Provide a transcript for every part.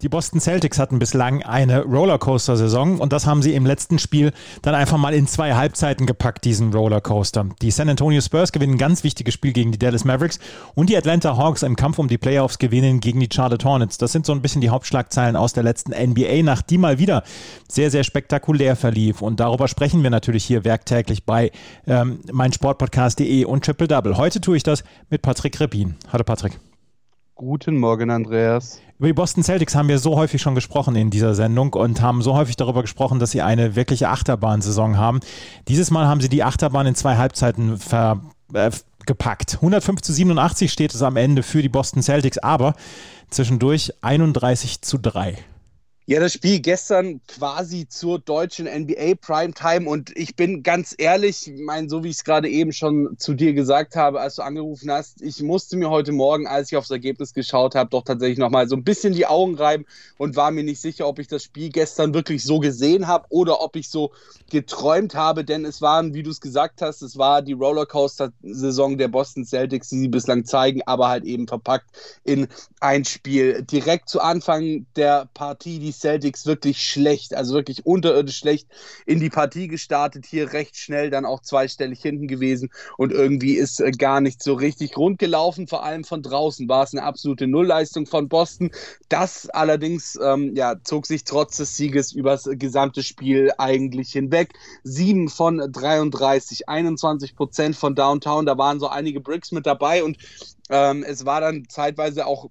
Die Boston Celtics hatten bislang eine Rollercoaster-Saison und das haben sie im letzten Spiel dann einfach mal in zwei Halbzeiten gepackt, diesen Rollercoaster. Die San Antonio Spurs gewinnen ein ganz wichtiges Spiel gegen die Dallas Mavericks und die Atlanta Hawks im Kampf um die Playoffs gewinnen gegen die Charlotte Hornets. Das sind so ein bisschen die Hauptschlagzeilen aus der letzten NBA-Nacht, die mal wieder sehr, sehr spektakulär verlief. Und darüber sprechen wir natürlich hier werktäglich bei ähm, meinsportpodcast.de und Triple Double. Heute tue ich das mit Patrick Rebin. Hallo Patrick. Guten Morgen, Andreas. Über die Boston Celtics haben wir so häufig schon gesprochen in dieser Sendung und haben so häufig darüber gesprochen, dass sie eine wirkliche Achterbahnsaison haben. Dieses Mal haben sie die Achterbahn in zwei Halbzeiten äh, gepackt. 105 zu 87 steht es am Ende für die Boston Celtics, aber zwischendurch 31 zu 3. Ja, das Spiel gestern quasi zur deutschen NBA Primetime und ich bin ganz ehrlich, ich meine, so wie ich es gerade eben schon zu dir gesagt habe, als du angerufen hast, ich musste mir heute Morgen, als ich aufs Ergebnis geschaut habe, doch tatsächlich nochmal so ein bisschen die Augen reiben und war mir nicht sicher, ob ich das Spiel gestern wirklich so gesehen habe oder ob ich so geträumt habe, denn es waren, wie du es gesagt hast, es war die Rollercoaster-Saison der Boston Celtics, die sie bislang zeigen, aber halt eben verpackt in ein Spiel. Direkt zu Anfang der Partie, die Celtics wirklich schlecht, also wirklich unterirdisch schlecht in die Partie gestartet, hier recht schnell dann auch zweistellig hinten gewesen und irgendwie ist äh, gar nicht so richtig rund gelaufen, vor allem von draußen war es eine absolute Nullleistung von Boston. Das allerdings ähm, ja, zog sich trotz des Sieges übers gesamte Spiel eigentlich hinweg. Sieben von 33, 21 Prozent von Downtown, da waren so einige Bricks mit dabei und ähm, es war dann zeitweise auch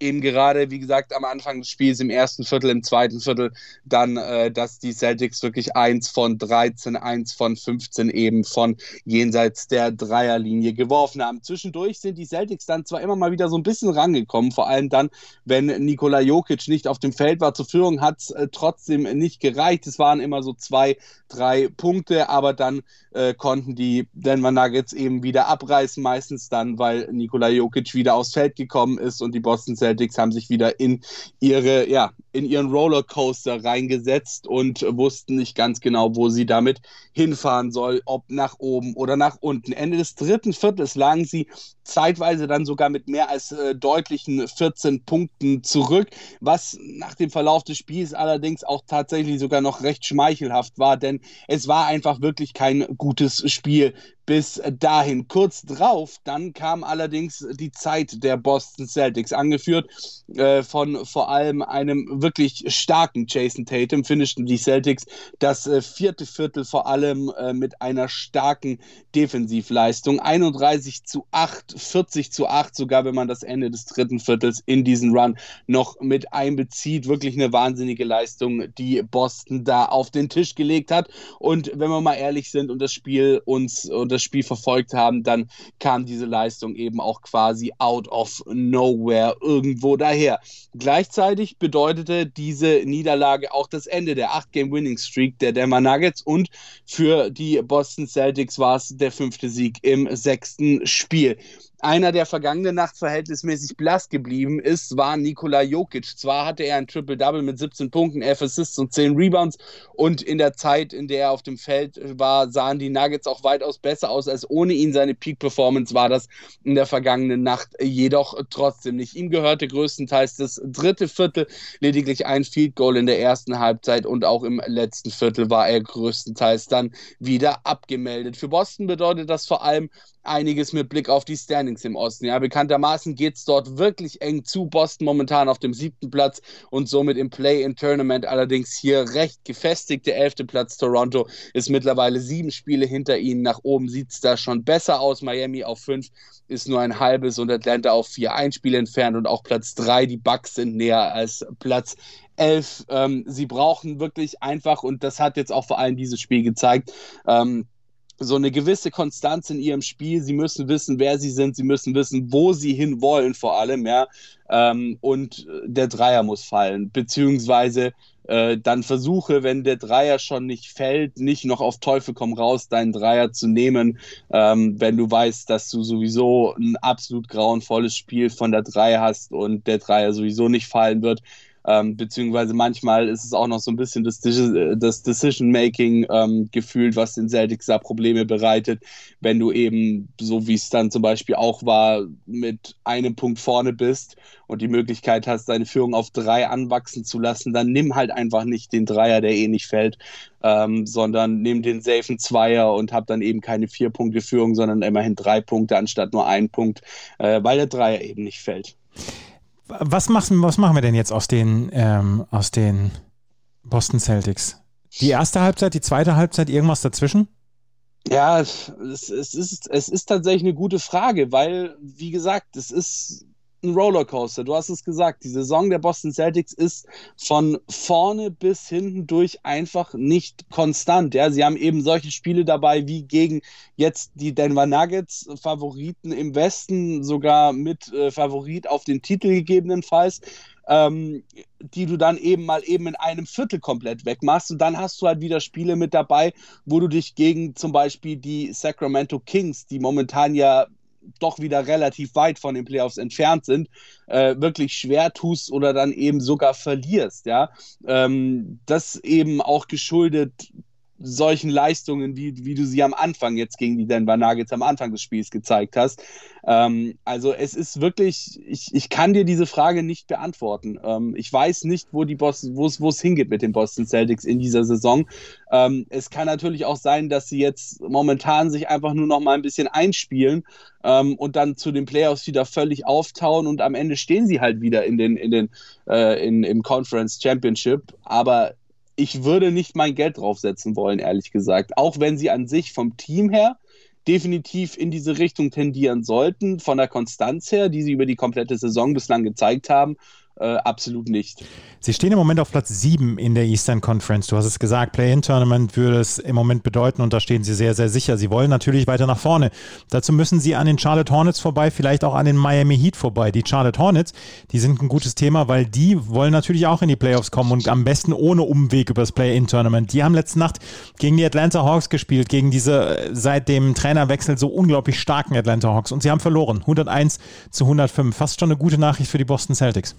eben gerade, wie gesagt, am Anfang des Spiels, im ersten Viertel, im zweiten Viertel, dann, äh, dass die Celtics wirklich eins von 13, eins von 15 eben von jenseits der Dreierlinie geworfen haben. Zwischendurch sind die Celtics dann zwar immer mal wieder so ein bisschen rangekommen, vor allem dann, wenn Nikola Jokic nicht auf dem Feld war zur Führung, hat es äh, trotzdem nicht gereicht. Es waren immer so zwei, drei Punkte, aber dann äh, konnten die Denver Nuggets eben wieder abreißen, meistens dann, weil Nikola Jokic wieder aufs Feld gekommen ist und die Boston Celtics haben sich wieder in ihre, ja, in ihren Rollercoaster reingesetzt und wussten nicht ganz genau, wo sie damit hinfahren soll, ob nach oben oder nach unten. Ende des dritten Viertels lagen sie zeitweise dann sogar mit mehr als äh, deutlichen 14 Punkten zurück, was nach dem Verlauf des Spiels allerdings auch tatsächlich sogar noch recht schmeichelhaft war, denn es war einfach wirklich kein gutes Spiel bis dahin. Kurz drauf, dann kam allerdings die Zeit der Boston Celtics, angeführt äh, von vor allem einem wirklich starken Jason Tatum, finischten die Celtics das äh, vierte Viertel vor allem äh, mit einer starken Defensivleistung. 31 zu 8, 40 zu 8, sogar wenn man das Ende des dritten Viertels in diesen Run noch mit einbezieht. Wirklich eine wahnsinnige Leistung, die Boston da auf den Tisch gelegt hat. Und wenn wir mal ehrlich sind und das Spiel uns und das Spiel verfolgt haben, dann kam diese Leistung eben auch quasi out of nowhere irgendwo daher. Gleichzeitig bedeutete diese Niederlage auch das Ende der 8-Game-Winning-Streak der Denver Nuggets und für die Boston Celtics war es der fünfte Sieg im sechsten Spiel einer, der vergangene Nacht verhältnismäßig blass geblieben ist, war Nikola Jokic. Zwar hatte er ein Triple-Double mit 17 Punkten, 11 Assists und 10 Rebounds und in der Zeit, in der er auf dem Feld war, sahen die Nuggets auch weitaus besser aus als ohne ihn. Seine Peak-Performance war das in der vergangenen Nacht jedoch trotzdem nicht. Ihm gehörte größtenteils das dritte Viertel, lediglich ein Field Goal in der ersten Halbzeit und auch im letzten Viertel war er größtenteils dann wieder abgemeldet. Für Boston bedeutet das vor allem einiges mit Blick auf die Standings im Osten. Ja, bekanntermaßen geht es dort wirklich eng zu. Boston momentan auf dem siebten Platz und somit im Play-in-Tournament allerdings hier recht gefestigt. Der elfte Platz Toronto ist mittlerweile sieben Spiele hinter ihnen. Nach oben sieht es da schon besser aus. Miami auf fünf ist nur ein halbes und Atlanta auf vier ein Spiel entfernt und auch Platz drei. Die Bucks sind näher als Platz 11. Ähm, sie brauchen wirklich einfach, und das hat jetzt auch vor allem dieses Spiel gezeigt, ähm, so eine gewisse Konstanz in ihrem Spiel. Sie müssen wissen, wer sie sind. Sie müssen wissen, wo sie hin wollen, vor allem, ja. Ähm, und der Dreier muss fallen, beziehungsweise äh, dann versuche, wenn der Dreier schon nicht fällt, nicht noch auf Teufel komm raus, deinen Dreier zu nehmen, ähm, wenn du weißt, dass du sowieso ein absolut grauenvolles Spiel von der Dreier hast und der Dreier sowieso nicht fallen wird Ähm, beziehungsweise manchmal ist es auch noch so ein bisschen das, das Decision-Making ähm, gefühlt, was den Celtics da Probleme bereitet, wenn du eben, so wie es dann zum Beispiel auch war, mit einem Punkt vorne bist und die Möglichkeit hast, deine Führung auf drei anwachsen zu lassen, dann nimm halt einfach nicht den Dreier, der eh nicht fällt, ähm, sondern nimm den safen Zweier und hab dann eben keine vier Punkte Führung, sondern immerhin drei Punkte anstatt nur ein Punkt, äh, weil der Dreier eben nicht fällt. Was machen, was machen wir denn jetzt aus den, ähm, aus den Boston Celtics? Die erste Halbzeit, die zweite Halbzeit, irgendwas dazwischen? Ja, es, es, ist, es ist tatsächlich eine gute Frage, weil, wie gesagt, es ist ein Rollercoaster. Du hast es gesagt, die Saison der Boston Celtics ist von vorne bis hinten durch einfach nicht konstant. Ja, sie haben eben solche Spiele dabei wie gegen jetzt die Denver Nuggets, Favoriten im Westen, sogar mit äh, Favorit auf den Titel gegebenenfalls. Ähm, die du dann eben mal eben in einem Viertel komplett wegmachst. Und dann hast du halt wieder Spiele mit dabei, wo du dich gegen zum Beispiel die Sacramento Kings, die momentan ja doch wieder relativ weit von den Playoffs entfernt sind, äh, wirklich schwer tust oder dann eben sogar verlierst. Ja, ähm, das eben auch geschuldet solchen Leistungen, wie, wie du sie am Anfang jetzt gegen die Denver Nuggets am Anfang des Spiels gezeigt hast. Ähm, also es ist wirklich, ich, ich kann dir diese Frage nicht beantworten. Ähm, ich weiß nicht, wo die Boston, wo es hingeht mit den Boston Celtics in dieser Saison. Ähm, es kann natürlich auch sein, dass sie jetzt momentan sich einfach nur noch mal ein bisschen einspielen ähm, und dann zu den Playoffs wieder völlig auftauen und am Ende stehen sie halt wieder in den, in den, äh, in, im Conference Championship. Aber ich würde nicht mein Geld draufsetzen wollen, ehrlich gesagt. Auch wenn sie an sich vom Team her definitiv in diese Richtung tendieren sollten, von der Konstanz her, die sie über die komplette Saison bislang gezeigt haben, äh, absolut nicht. Sie stehen im Moment auf Platz 7 in der Eastern Conference. Du hast es gesagt, Play-In-Tournament würde es im Moment bedeuten und da stehen sie sehr, sehr sicher. Sie wollen natürlich weiter nach vorne. Dazu müssen sie an den Charlotte Hornets vorbei, vielleicht auch an den Miami Heat vorbei. Die Charlotte Hornets, die sind ein gutes Thema, weil die wollen natürlich auch in die Playoffs kommen und am besten ohne Umweg über das Play-In-Tournament. Die haben letzte Nacht gegen die Atlanta Hawks gespielt, gegen diese äh, seit dem Trainerwechsel so unglaublich starken Atlanta Hawks und sie haben verloren. 101 zu 105. Fast schon eine gute Nachricht für die Boston Celtics.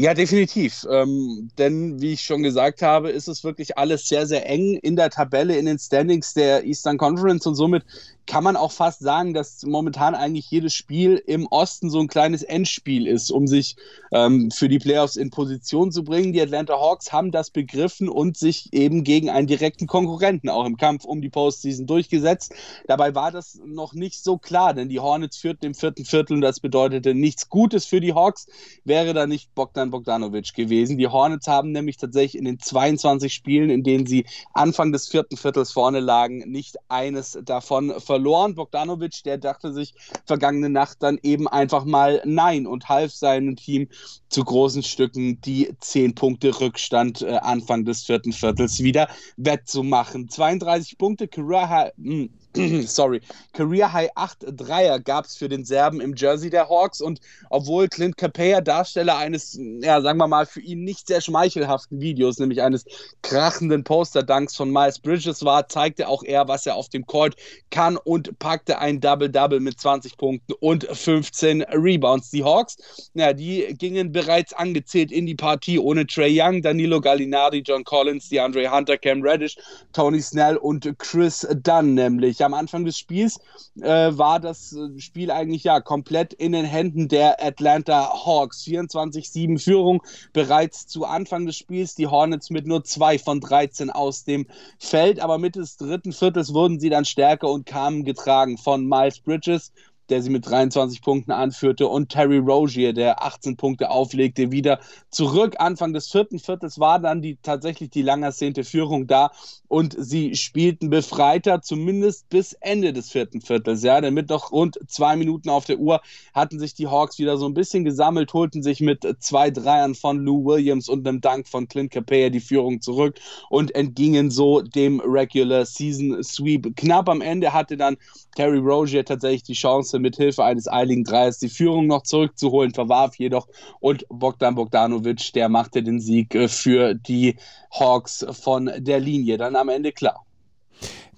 Ja, definitiv. Ähm, denn wie ich schon gesagt habe, ist es wirklich alles sehr, sehr eng in der Tabelle, in den Standings der Eastern Conference und somit kann man auch fast sagen, dass momentan eigentlich jedes Spiel im Osten so ein kleines Endspiel ist, um sich ähm, für die Playoffs in Position zu bringen. Die Atlanta Hawks haben das begriffen und sich eben gegen einen direkten Konkurrenten auch im Kampf um die Postseason durchgesetzt. Dabei war das noch nicht so klar, denn die Hornets führten im vierten Viertel und das bedeutete nichts Gutes für die Hawks, wäre da nicht Bogdan Bogdanovic gewesen. Die Hornets haben nämlich tatsächlich in den 22 Spielen, in denen sie Anfang des vierten Viertels vorne lagen, nicht eines davon verloren. Bogdanovic, der dachte sich vergangene Nacht dann eben einfach mal nein und half seinem Team zu großen Stücken die 10 Punkte Rückstand äh, Anfang des vierten Viertels wieder wettzumachen. 32 Punkte, Career hm, sorry, Career High 8 Dreier gab es für den Serben im Jersey der Hawks und obwohl Clint Capella Darsteller eines, ja, sagen wir mal, für ihn nicht sehr schmeichelhaften Videos, nämlich eines krachenden Poster-Dunks von Miles Bridges war, zeigte auch er, was er auf dem Court kann und packte ein Double-Double mit 20 Punkten und 15 Rebounds. Die Hawks, ja, die gingen bereits angezählt in die Partie ohne Trey Young, Danilo Gallinardi, John Collins, DeAndre Hunter, Cam Reddish, Tony Snell und Chris Dunn nämlich am Anfang des Spiels äh, war das äh, Spiel eigentlich ja komplett in den Händen der Atlanta Hawks. 24-7 Führung bereits zu Anfang des Spiels. Die Hornets mit nur zwei von 13 aus dem Feld, aber Mitte des dritten Viertels wurden sie dann stärker und kamen getragen von Miles Bridges der sie mit 23 Punkten anführte, und Terry Rozier, der 18 Punkte auflegte, wieder zurück. Anfang des vierten Viertels war dann die, tatsächlich die lang ersehnte Führung da und sie spielten befreiter, zumindest bis Ende des vierten Viertels. Ja, denn mit noch rund zwei Minuten auf der Uhr hatten sich die Hawks wieder so ein bisschen gesammelt, holten sich mit zwei Dreiern von Lou Williams und einem Dank von Clint Capella die Führung zurück und entgingen so dem Regular Season Sweep. Knapp am Ende hatte dann Terry Rozier tatsächlich die Chance, mit Hilfe eines eiligen Dreiers die Führung noch zurückzuholen, verwarf jedoch und Bogdan Bogdanovic, der machte den Sieg äh, für die Hawks von der Linie. Dann am Ende klar.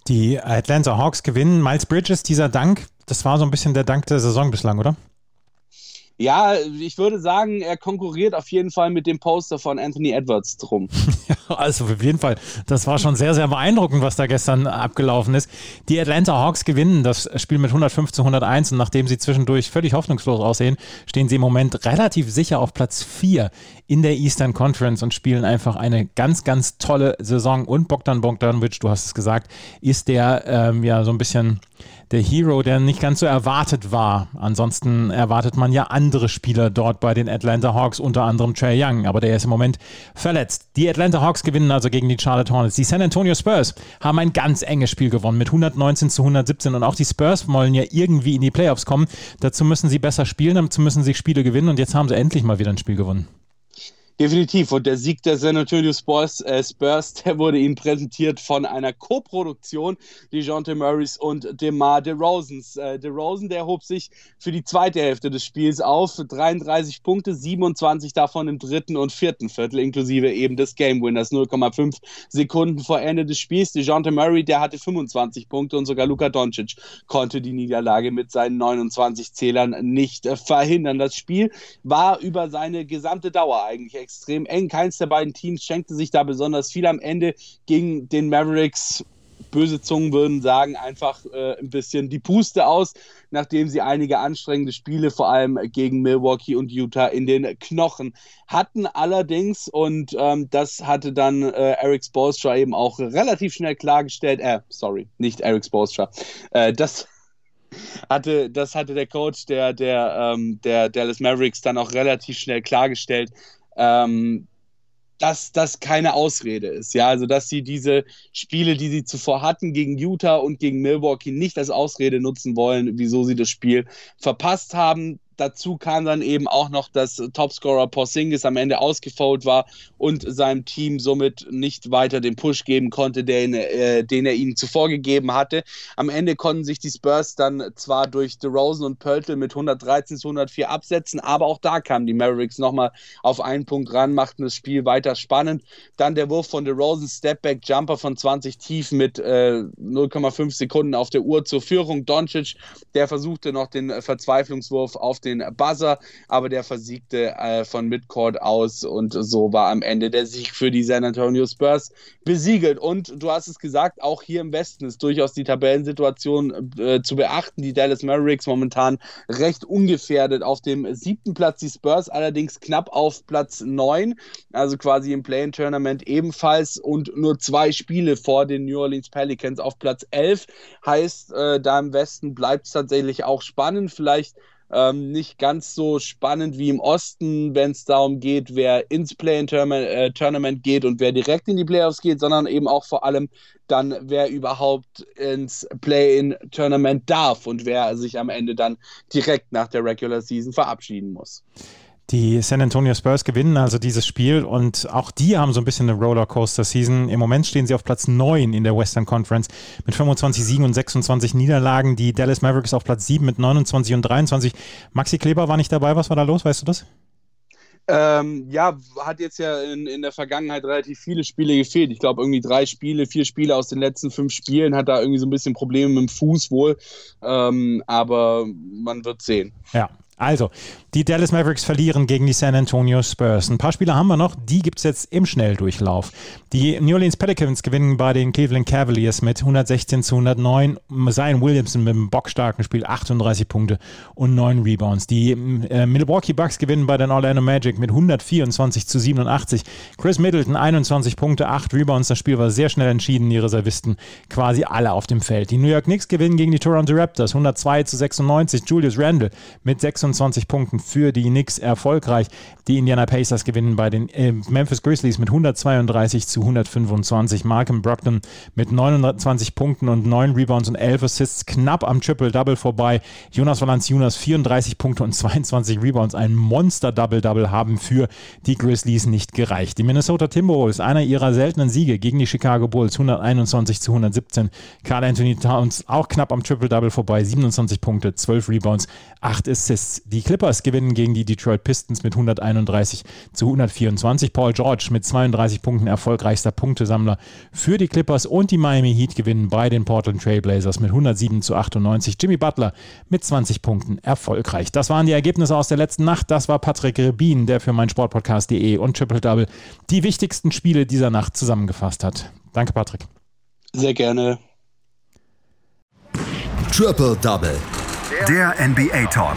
Die Atlanta Hawks gewinnen. Miles Bridges, dieser Dank, das war so ein bisschen der Dank der Saison bislang, oder? Ja, ich würde sagen, er konkurriert auf jeden Fall mit dem Poster von Anthony Edwards drum. Also auf jeden Fall. Das war schon sehr, sehr beeindruckend, was da gestern abgelaufen ist. Die Atlanta Hawks gewinnen das Spiel mit 105 zu 101 und nachdem sie zwischendurch völlig hoffnungslos aussehen, stehen sie im Moment relativ sicher auf Platz 4 in der Eastern Conference und spielen einfach eine ganz, ganz tolle Saison. Und Bogdan Bogdanovic, du hast es gesagt, ist der ähm, ja so ein bisschen der Hero, der nicht ganz so erwartet war. Ansonsten erwartet man ja andere Spieler dort bei den Atlanta Hawks, unter anderem Trey Young, aber der ist im Moment verletzt. Die Atlanta Hawks gewinnen also gegen die Charlotte Hornets. Die San Antonio Spurs haben ein ganz enges Spiel gewonnen mit 119 zu 117 und auch die Spurs wollen ja irgendwie in die Playoffs kommen. Dazu müssen sie besser spielen, dazu müssen sie Spiele gewinnen und jetzt haben sie endlich mal wieder ein Spiel gewonnen. Definitiv. Und der Sieg der San Antonio Spurs, äh, Spurs, der wurde ihnen präsentiert von einer Co-Produktion DeJounte Murrays und DeMar DeRozans. Äh, DeRozan, der hob sich für die zweite Hälfte des Spiels auf. 33 Punkte, 27 davon im dritten und vierten Viertel, inklusive eben des Game Winners. 0,5 Sekunden vor Ende des Spiels. DeJounte Murray, der hatte 25 Punkte und sogar Luka Doncic konnte die Niederlage mit seinen 29 Zählern nicht äh, verhindern. Das Spiel war über seine gesamte Dauer eigentlich extrem eng. Keins der beiden Teams schenkte sich da besonders viel am Ende gegen den Mavericks. Böse Zungen würden sagen, einfach äh, ein bisschen die Puste aus, nachdem sie einige anstrengende Spiele, vor allem gegen Milwaukee und Utah, in den Knochen hatten. Allerdings, und ähm, das hatte dann äh, Eric Spolstra eben auch relativ schnell klargestellt, äh, sorry, nicht Eric Spolstra, äh, das hatte, das hatte der Coach der, der, ähm, der Dallas Mavericks dann auch relativ schnell klargestellt, ähm, dass das keine Ausrede ist. Ja, also dass sie diese Spiele, die sie zuvor hatten gegen Utah und gegen Milwaukee, nicht als Ausrede nutzen wollen, wieso sie das Spiel verpasst haben dazu kam dann eben auch noch, dass Topscorer Porzingis am Ende ausgefault war und seinem Team somit nicht weiter den Push geben konnte, den, äh, den er ihnen zuvor gegeben hatte. Am Ende konnten sich die Spurs dann zwar durch DeRozan und Pöltl mit 113 zu 104 absetzen, aber auch da kamen die Mavericks nochmal auf einen Punkt ran, machten das Spiel weiter spannend. Dann der Wurf von DeRozan, Stepback Jumper von 20 tief mit äh, 0,5 Sekunden auf der Uhr zur Führung. Doncic, der versuchte noch den Verzweiflungswurf auf den Buzzer, aber der versiegte äh, von Midcourt aus und so war am Ende der Sieg für die San Antonio Spurs besiegelt. Und du hast es gesagt, auch hier im Westen ist durchaus die Tabellensituation äh, zu beachten. Die Dallas Mavericks momentan recht ungefährdet auf dem siebten Platz, die Spurs allerdings knapp auf Platz neun, also quasi im Play-in-Tournament ebenfalls und nur zwei Spiele vor den New Orleans Pelicans auf Platz elf. Heißt, äh, da im Westen bleibt es tatsächlich auch spannend. Vielleicht ähm, nicht ganz so spannend wie im Osten, wenn es darum geht, wer ins Play-in-Tournament äh, geht und wer direkt in die Playoffs geht, sondern eben auch vor allem dann, wer überhaupt ins Play-in-Tournament darf und wer sich am Ende dann direkt nach der Regular Season verabschieden muss. Die San Antonio Spurs gewinnen also dieses Spiel und auch die haben so ein bisschen eine Rollercoaster-Season. Im Moment stehen sie auf Platz 9 in der Western Conference mit 25 Siegen und 26 Niederlagen. Die Dallas Mavericks auf Platz 7 mit 29 und 23. Maxi Kleber war nicht dabei. Was war da los? Weißt du das? Ähm, ja, hat jetzt ja in, in der Vergangenheit relativ viele Spiele gefehlt. Ich glaube, irgendwie drei Spiele, vier Spiele aus den letzten fünf Spielen, hat da irgendwie so ein bisschen Probleme mit dem Fuß wohl. Ähm, aber man wird sehen. Ja, also, die Dallas Mavericks verlieren gegen die San Antonio Spurs. Ein paar Spiele haben wir noch, die gibt es jetzt im Schnelldurchlauf. Die New Orleans Pelicans gewinnen bei den Cleveland Cavaliers mit 116 zu 109. Zion Williamson mit einem bockstarken Spiel 38 Punkte und 9 Rebounds. Die äh, Milwaukee Bucks gewinnen bei den Orlando Magic mit 124 zu 87. Chris Middleton 21 Punkte, 8 Rebounds. Das Spiel war sehr schnell entschieden. Die Reservisten quasi alle auf dem Feld. Die New York Knicks gewinnen gegen die Toronto Raptors 102 zu 96. Julius Randle mit 26 Punkten für die Knicks erfolgreich. Die Indiana Pacers gewinnen bei den äh, Memphis Grizzlies mit 132 zu 125. Malcolm Brogdon mit 29 Punkten und 9 Rebounds und 11 Assists knapp am Triple-Double vorbei. Jonas Valanciunas 34 Punkte und 22 Rebounds. Ein Monster-Double-Double haben für die Grizzlies nicht gereicht. Die Minnesota Timberwolves, einer ihrer seltenen Siege gegen die Chicago Bulls, 121 zu 117. Carl Anthony Towns auch knapp am Triple-Double vorbei. 27 Punkte, 12 Rebounds, 8 Assists. Die Clippers gewinnen gegen die Detroit Pistons mit 131 zu 124. Paul George mit 32 Punkten erfolgreichster Punktesammler für die Clippers und die Miami Heat gewinnen bei den Portland Trailblazers mit 107 zu 98. Jimmy Butler mit 20 Punkten erfolgreich. Das waren die Ergebnisse aus der letzten Nacht. Das war Patrick Rebin, der für mein Sportpodcast.de und Triple Double die wichtigsten Spiele dieser Nacht zusammengefasst hat. Danke, Patrick. Sehr gerne. Triple Double. Der NBA Talk.